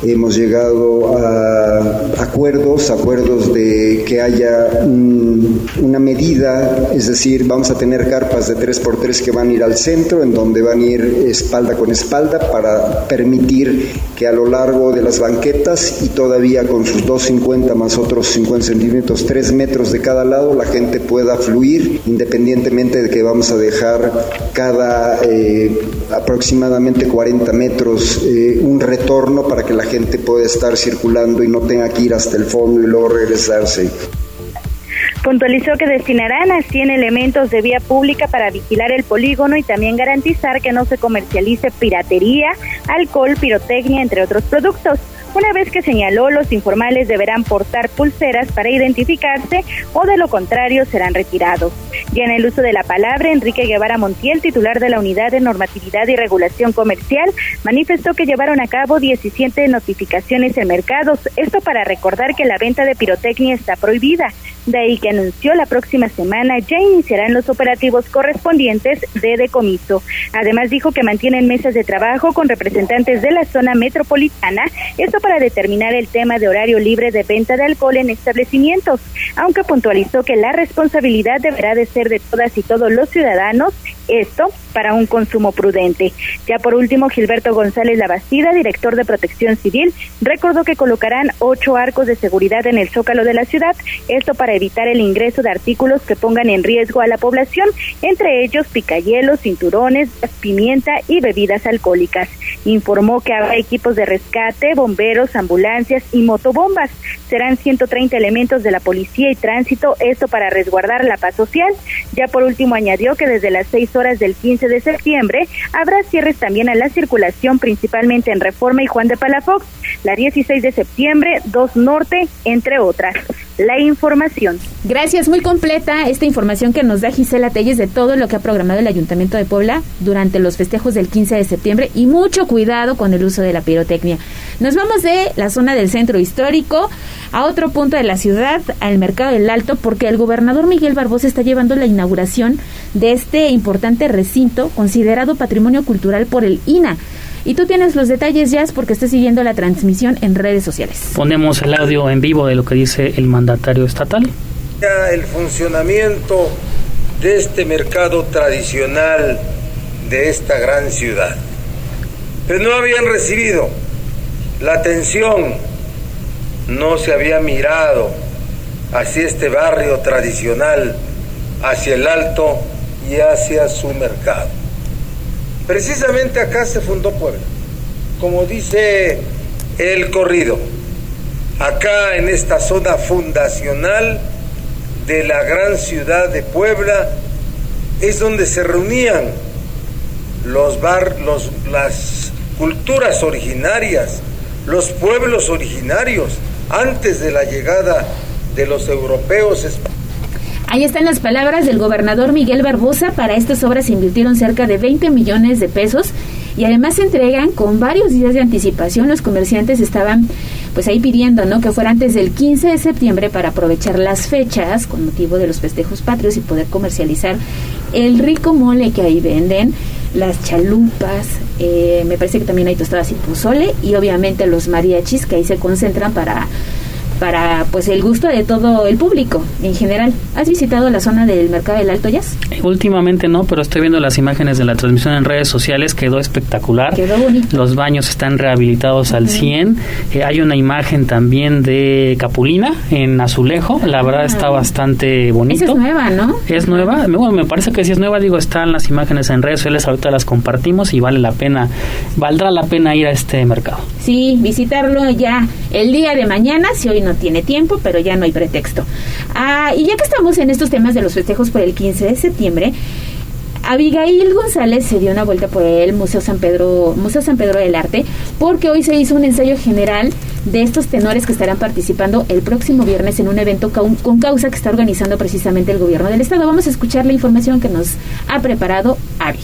hemos llegado a acuerdos, acuerdos de que haya una medida, es decir, vamos a tener carpas de 3x3 que van a ir al centro, en donde van a ir espalda con espalda para permitir que a lo largo de las banquetas y todavía con sus 2,50 más otros 50 centímetros, 3 metros de cada lado, la gente pueda fluir independientemente de que vamos a dejar cada eh, aproximadamente 40 metros eh, un retorno para que la gente pueda estar circulando y no tenga que ir hasta el fondo y luego regresarse. Puntualizó que destinarán a 100 elementos de vía pública para vigilar el polígono y también garantizar que no se comercialice piratería, alcohol, pirotecnia, entre otros productos. Una vez que señaló, los informales deberán portar pulseras para identificarse o de lo contrario serán retirados. Ya en el uso de la palabra, Enrique Guevara Montiel, titular de la Unidad de Normatividad y Regulación Comercial, manifestó que llevaron a cabo 17 notificaciones en mercados, esto para recordar que la venta de pirotecnia está prohibida. De ahí que anunció la próxima semana ya iniciarán los operativos correspondientes de decomiso. Además dijo que mantienen mesas de trabajo con representantes de la zona metropolitana, esto para determinar el tema de horario libre de venta de alcohol en establecimientos, aunque puntualizó que la responsabilidad deberá de ser de todas y todos los ciudadanos, esto para un consumo prudente. Ya por último, Gilberto González Labastida, director de Protección Civil, recordó que colocarán ocho arcos de seguridad en el zócalo de la ciudad, esto para evitar el ingreso de artículos que pongan en riesgo a la población, entre ellos picayelos, cinturones, pimienta y bebidas alcohólicas. Informó que habrá equipos de rescate, bomberos, ambulancias y motobombas. Serán 130 elementos de la policía y tránsito, esto para resguardar la paz social. Ya por último añadió que desde las 6 horas del 15 de septiembre habrá cierres también a la circulación, principalmente en Reforma y Juan de Palafox, la 16 de septiembre, 2 Norte, entre otras la información. Gracias, muy completa esta información que nos da Gisela Telles de todo lo que ha programado el Ayuntamiento de Puebla durante los festejos del 15 de septiembre y mucho cuidado con el uso de la pirotecnia. Nos vamos de la zona del centro histórico a otro punto de la ciudad, al Mercado del Alto, porque el gobernador Miguel Barbosa está llevando la inauguración de este importante recinto considerado patrimonio cultural por el INA. Y tú tienes los detalles, ya porque estás siguiendo la transmisión en redes sociales. Ponemos el audio en vivo de lo que dice el mandatario estatal. El funcionamiento de este mercado tradicional de esta gran ciudad. Pero no habían recibido la atención, no se había mirado hacia este barrio tradicional, hacia el alto y hacia su mercado. Precisamente acá se fundó Puebla, como dice el corrido, acá en esta zona fundacional de la gran ciudad de Puebla es donde se reunían los bar, los, las culturas originarias, los pueblos originarios antes de la llegada de los europeos Ahí están las palabras del gobernador Miguel Barbosa. Para estas obras se invirtieron cerca de 20 millones de pesos y además se entregan con varios días de anticipación. Los comerciantes estaban pues ahí pidiendo, ¿no? Que fuera antes del 15 de septiembre para aprovechar las fechas con motivo de los festejos patrios y poder comercializar el rico mole que ahí venden, las chalupas, eh, me parece que también hay tostadas y pozole y obviamente los mariachis que ahí se concentran para para pues el gusto de todo el público en general. ¿Has visitado la zona del Mercado del Alto Jazz? Últimamente no, pero estoy viendo las imágenes de la transmisión en redes sociales, quedó espectacular. Quedó bonito. Los baños están rehabilitados al 100. Eh, hay una imagen también de Capulina en azulejo, la verdad está ah. bastante bonito. Esa es nueva, ¿no? Es nueva, bueno, me parece que si es nueva, digo, están las imágenes en redes sociales, ahorita las compartimos y vale la pena, valdrá la pena ir a este mercado. Sí, visitarlo ya el día de mañana, si hoy no tiene tiempo, pero ya no hay pretexto. Ah, y ya que estamos en estos temas de los festejos por el 15 de septiembre, Abigail González se dio una vuelta por el Museo San Pedro, Museo San Pedro del Arte, porque hoy se hizo un ensayo general de estos tenores que estarán participando el próximo viernes en un evento con causa que está organizando precisamente el gobierno del estado. Vamos a escuchar la información que nos ha preparado Avi.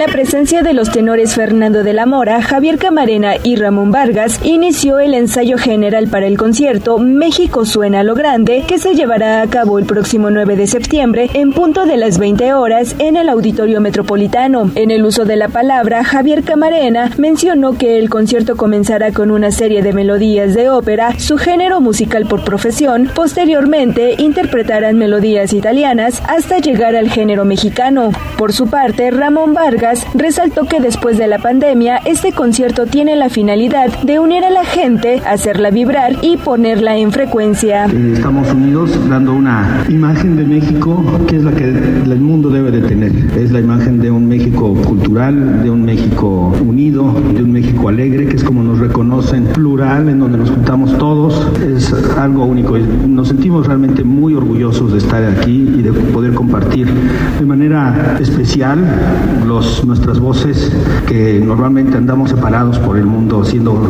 La presencia de los tenores Fernando de la Mora, Javier Camarena y Ramón Vargas, inició el ensayo general para el concierto México suena lo grande, que se llevará a cabo el próximo 9 de septiembre en punto de las 20 horas en el Auditorio Metropolitano. En el uso de la palabra, Javier Camarena mencionó que el concierto comenzará con una serie de melodías de ópera, su género musical por profesión, posteriormente interpretarán melodías italianas hasta llegar al género mexicano. Por su parte, Ramón Vargas resaltó que después de la pandemia, este concierto tiene la finalidad de unir a la gente, hacerla vibrar y ponerla en frecuencia. Estamos unidos dando una imagen de México que es la que el mundo debe de tener. Es la imagen de un México cultural, de un México unido, de un México alegre, que es como nos reconocen, plural, en donde nos juntamos todos. Es algo único. Nos sentimos realmente muy orgullosos de estar aquí y de poder compartir de manera especial los nuestras voces que normalmente andamos separados por el mundo, siendo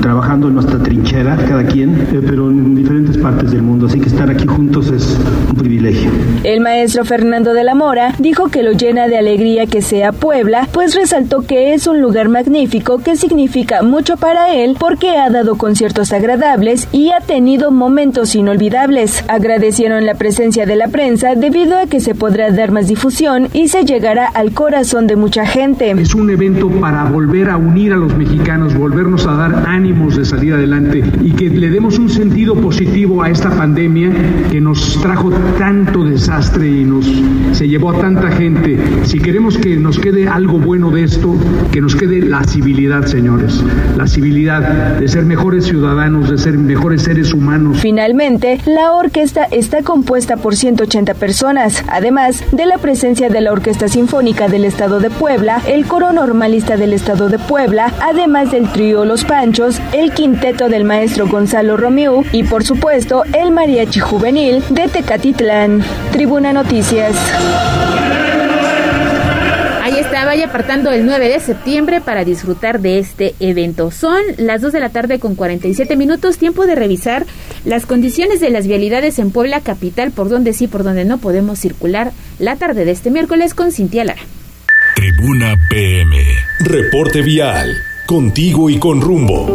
trabajando en nuestra trinchera, cada quien, eh, pero en diferentes partes del mundo. Así que estar aquí juntos es un privilegio. El maestro Fernando de la Mora dijo que lo llena de alegría que sea Puebla, pues resaltó que es un lugar magnífico que significa mucho para él porque ha dado conciertos agradables y ha tenido momentos inolvidables. Agradecieron la presencia de la prensa debido a que se podrá dar más difusión y se llegará al corazón de mucha gente. Es un evento para volver a unir a los mexicanos, volvernos a dar ánimos de salir adelante y que le demos un sentido positivo a esta pandemia que nos trajo tanto desastre y nos se llevó a tanta gente. Si queremos que nos quede algo bueno de esto, que nos quede la civilidad, señores, la civilidad de ser mejores ciudadanos, de ser mejores seres humanos. Finalmente, la orquesta está compuesta por 180 personas, además de la presencia de la Orquesta Sinfónica del Estado de Puebla, el coro normalista del Estado de Puebla, además del trío Los Panchos, el quinteto del maestro Gonzalo Romeu y por supuesto el mariachi juvenil de Tecatitlán. Tribuna Noticias. Ahí está, vaya apartando el 9 de septiembre para disfrutar de este evento. Son las 2 de la tarde con 47 minutos, tiempo de revisar las condiciones de las vialidades en Puebla Capital, por donde sí, por donde no podemos circular la tarde de este miércoles con Cintia Lara. Tribuna PM. Reporte vial. Contigo y con rumbo.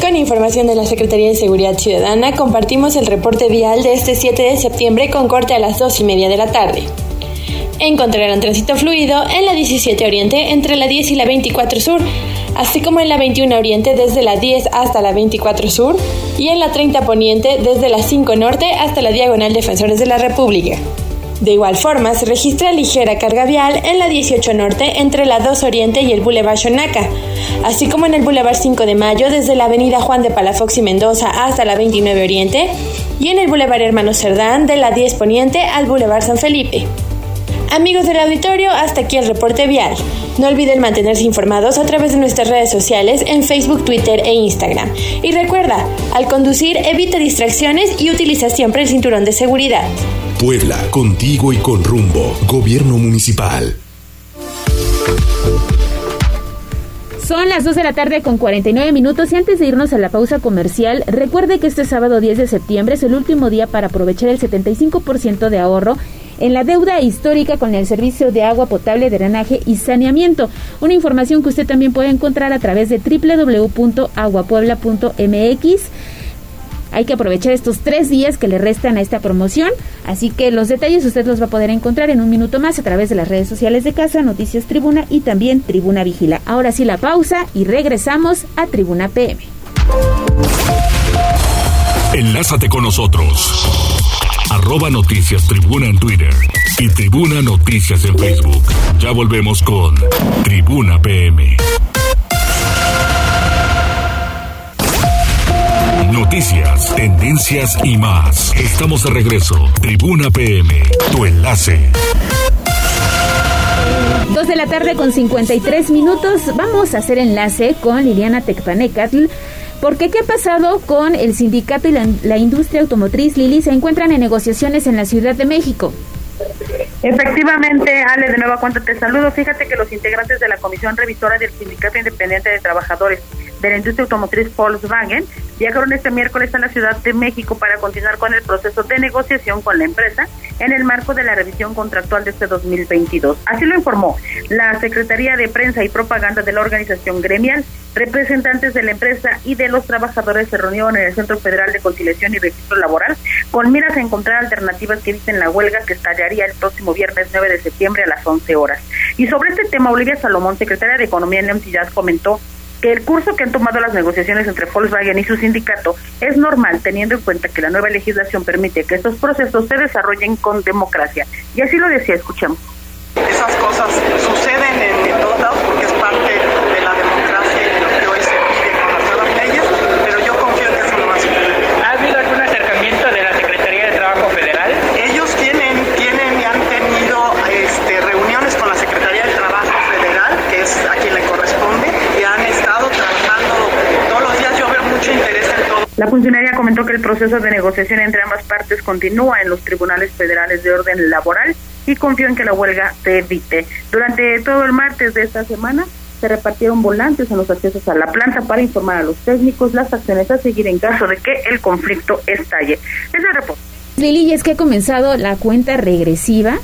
Con información de la Secretaría de Seguridad Ciudadana, compartimos el reporte vial de este 7 de septiembre con corte a las 2 y media de la tarde. Encontrarán tránsito fluido en la 17 Oriente entre la 10 y la 24 Sur, así como en la 21 Oriente desde la 10 hasta la 24 Sur y en la 30 Poniente desde la 5 Norte hasta la Diagonal Defensores de la República. De igual forma, se registra ligera carga vial en la 18 Norte entre la 2 Oriente y el Boulevard Xonaca, así como en el Boulevard 5 de Mayo desde la Avenida Juan de Palafox y Mendoza hasta la 29 Oriente y en el Boulevard Hermano Cerdán de la 10 Poniente al Boulevard San Felipe. Amigos del auditorio, hasta aquí el reporte vial. No olviden mantenerse informados a través de nuestras redes sociales en Facebook, Twitter e Instagram. Y recuerda, al conducir evita distracciones y utiliza siempre el cinturón de seguridad. Puebla, contigo y con rumbo. Gobierno Municipal. Son las 2 de la tarde con 49 minutos y antes de irnos a la pausa comercial, recuerde que este sábado 10 de septiembre es el último día para aprovechar el 75% de ahorro en la deuda histórica con el servicio de agua potable, drenaje y saneamiento. Una información que usted también puede encontrar a través de www.aguapuebla.mx. Hay que aprovechar estos tres días que le restan a esta promoción, así que los detalles usted los va a poder encontrar en un minuto más a través de las redes sociales de Casa, Noticias Tribuna y también Tribuna Vigila. Ahora sí la pausa y regresamos a Tribuna PM. Enlázate con nosotros. Arroba Noticias Tribuna en Twitter y Tribuna Noticias en Facebook. Ya volvemos con Tribuna PM. Noticias, tendencias y más. Estamos de regreso. Tribuna PM, tu enlace. Dos de la tarde con 53 minutos. Vamos a hacer enlace con Liliana Tecpanecatl. Porque ¿qué ha pasado con el sindicato y la, industria automotriz? Lili, se encuentran en negociaciones en la Ciudad de México. Efectivamente, Ale, de nuevo cuenta te saludo. Fíjate que los integrantes de la Comisión Revisora del Sindicato Independiente de Trabajadores de la industria automotriz Volkswagen viajaron este miércoles a la Ciudad de México para continuar con el proceso de negociación con la empresa en el marco de la revisión contractual de este 2022. Así lo informó la Secretaría de Prensa y Propaganda de la organización gremial. Representantes de la empresa y de los trabajadores se reunieron en el Centro Federal de Conciliación y Registro Laboral con miras a encontrar alternativas que eviten la huelga que estallaría el próximo viernes 9 de septiembre a las 11 horas. Y sobre este tema, Olivia Salomón, secretaria de Economía en la comentó que el curso que han tomado las negociaciones entre Volkswagen y su sindicato es normal, teniendo en cuenta que la nueva legislación permite que estos procesos se desarrollen con democracia. Y así lo decía, escuchamos. Esas cosas suceden en, todos lados porque es parte de la democracia y de lo que hoy se pide con las nuevas leyes, pero yo confío en que eso no va a suceder. ¿Ha habido algún acercamiento de la Secretaría de Trabajo Federal? Ellos tienen, tienen y han tenido este, reuniones con la Secretaría de Trabajo Federal, que es a quien le corresponde, y han estado trabajando todos los días. Yo veo mucho interés en todo. La funcionaria comentó que el proceso de negociación entre ambas partes continúa en los tribunales federales de orden laboral y confió en que la huelga se evite. Durante todo el martes de esta semana se repartieron volantes en los accesos a la planta para informar a los técnicos las acciones a seguir en caso de que el conflicto estalle. Es el reporte. Lili, es que ha comenzado la cuenta regresiva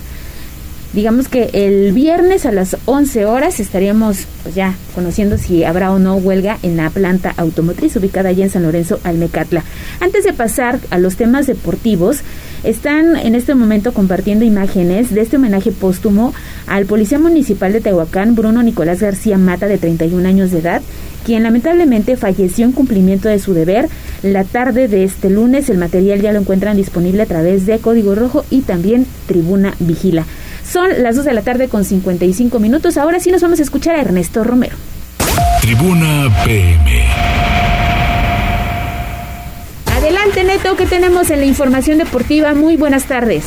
digamos que el viernes a las 11 horas estaríamos pues ya conociendo si habrá o no huelga en la planta automotriz ubicada allá en San Lorenzo, Almecatla. Antes de pasar a los temas deportivos, están en este momento compartiendo imágenes de este homenaje póstumo al policía municipal de Tehuacán, Bruno Nicolás García Mata, de 31 años de edad, quien lamentablemente falleció en cumplimiento de su deber la tarde de este lunes. El material ya lo encuentran disponible a través de Código Rojo y también Tribuna Vigila. Son las 2 de la tarde con 55 minutos. Ahora sí nos vamos a escuchar a Ernesto Romero. Tribuna PM. Adelante, Neto, ¿qué tenemos en la información deportiva? Muy buenas tardes.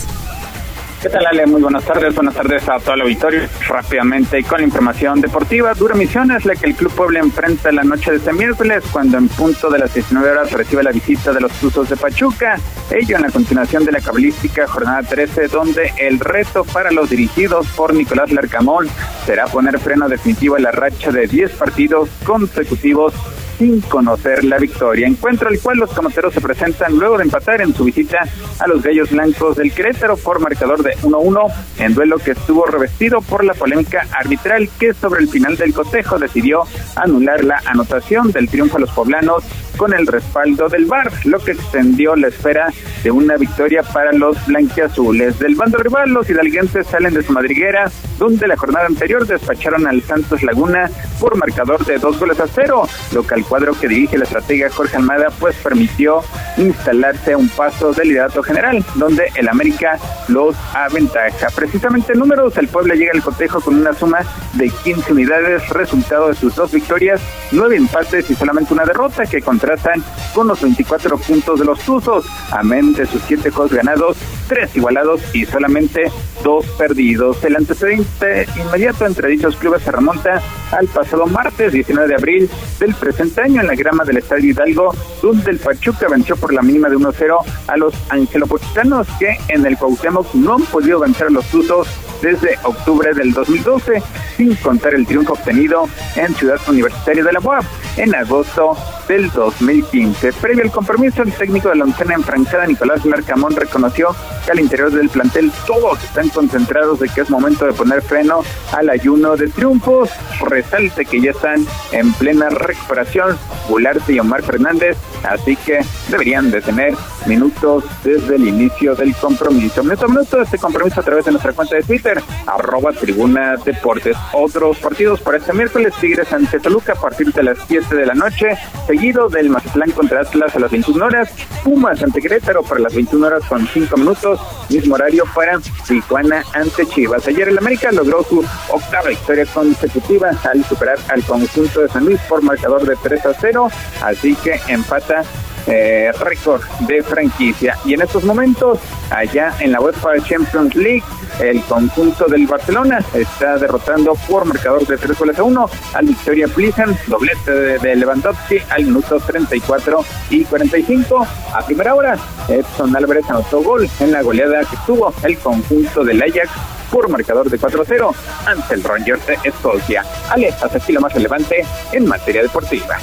¿Qué tal, Ale? Muy buenas tardes. Buenas tardes a todo el auditorio. Rápidamente con la información deportiva. Dura misión es la que el Club Puebla enfrenta la noche de este miércoles, cuando en punto de las 19 horas recibe la visita de los Tuzos de Pachuca. Ello en la continuación de la cabalística jornada 13, donde el reto para los dirigidos por Nicolás Larcamón será poner freno definitivo a la racha de 10 partidos consecutivos sin conocer la victoria. Encuentro al cual los conoteros se presentan luego de empatar en su visita a los Gallos Blancos del Querétaro por marcador de 1-1 en duelo que estuvo revestido por la polémica arbitral que sobre el final del cotejo decidió anular la anotación del triunfo a los poblanos con el respaldo del VAR, lo que extendió la espera de una victoria para los blanquiazules. Del bando rival, los hidalguenses salen de su madriguera, donde la jornada anterior despacharon al Santos Laguna por marcador de dos goles a cero, lo cuadro que dirige la estratega Jorge Almada pues permitió instalarse un paso del liderato general, donde el América los aventaja. Precisamente en números, el pueblo llega al cotejo con una suma de 15 unidades, resultado de sus dos victorias, nueve empates y solamente una derrota que contrastan con los 24 puntos de los Tuzos, amén de sus siete juegos ganados, tres igualados y solamente dos perdidos. El antecedente inmediato entre dichos clubes se remonta al pasado martes 19 de abril del presente año en la grama del Estadio Hidalgo, donde el Pachuca venció por la mínima de 1-0 a los angelopochitanos que en el Cuauhtémoc no han podido vencer a los Tuzos desde octubre del 2012, sin contar el triunfo obtenido en Ciudad Universitaria de la UAP en agosto del 2015. Previo al compromiso, el técnico de la oncena enfrancada, Nicolás Larcamón, reconoció que al interior del plantel todos están concentrados de que es momento de poner freno al ayuno de triunfos. Resalte que ya están en plena recuperación Gularte y Omar Fernández, así que deberían de tener minutos desde el inicio del compromiso. Minuto a minuto este compromiso a través de nuestra cuenta de Twitter, arroba Tribuna Deportes. Otros partidos para este miércoles, Tigres ante Toluca a partir de las 7 de la noche, seguido del Mazatlán contra Atlas a las 21 horas, Pumas ante Querétaro para las 21 horas con 5 minutos, mismo horario para Tijuana ante Chivas. Ayer el América logró su octava victoria consecutiva al superar al conjunto de San Luis por marcador de 3 a 0, así que empata eh, récord de franquicia. Y en estos momentos, allá en la UEFA Champions League, el conjunto del Barcelona está derrotando por marcador de 3 goles a 1 al Victoria Plizen, doblete de, Lewandowski al minuto 34 y 45. A primera hora, Edson Álvarez anotó gol en la goleada que tuvo el conjunto del Ajax por marcador de 4-0 ante el Rangers de Escocia. Ale, hasta aquí lo más relevante en materia deportiva.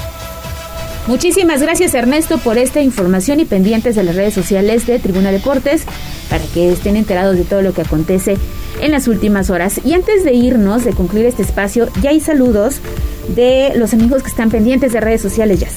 Muchísimas gracias Ernesto por esta información y pendientes de las redes sociales de Tribuna Deportes para que estén enterados de todo lo que acontece en las últimas horas. Y antes de irnos, de concluir este espacio, ya hay saludos de los amigos que están pendientes de redes sociales, ya.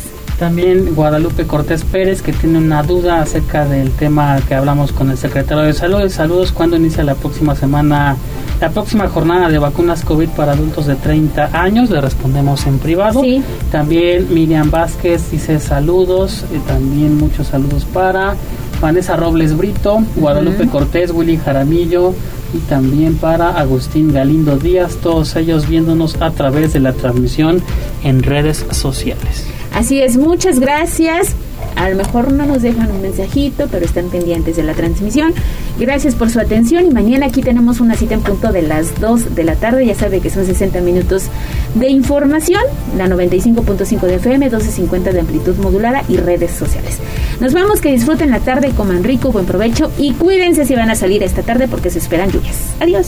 También Guadalupe Cortés Pérez, que tiene una duda acerca del tema que hablamos con el secretario de Salud. Saludos, ¿cuándo inicia la próxima semana, la próxima jornada de vacunas COVID para adultos de 30 años? Le respondemos en privado. Sí. También Miriam Vázquez dice saludos, y también muchos saludos para Vanessa Robles Brito, Guadalupe Cortés, Willy Jaramillo y también para Agustín Galindo Díaz, todos ellos viéndonos a través de la transmisión en redes sociales. Así es, muchas gracias. A lo mejor no nos dejan un mensajito, pero están pendientes de la transmisión. Gracias por su atención y mañana aquí tenemos una cita en punto de las 2 de la tarde. Ya sabe que son 60 minutos de información, la 95.5 de FM, 1250 de amplitud modulada y redes sociales. Nos vamos, que disfruten la tarde, coman rico, buen provecho y cuídense si van a salir esta tarde porque se esperan lluvias. Adiós.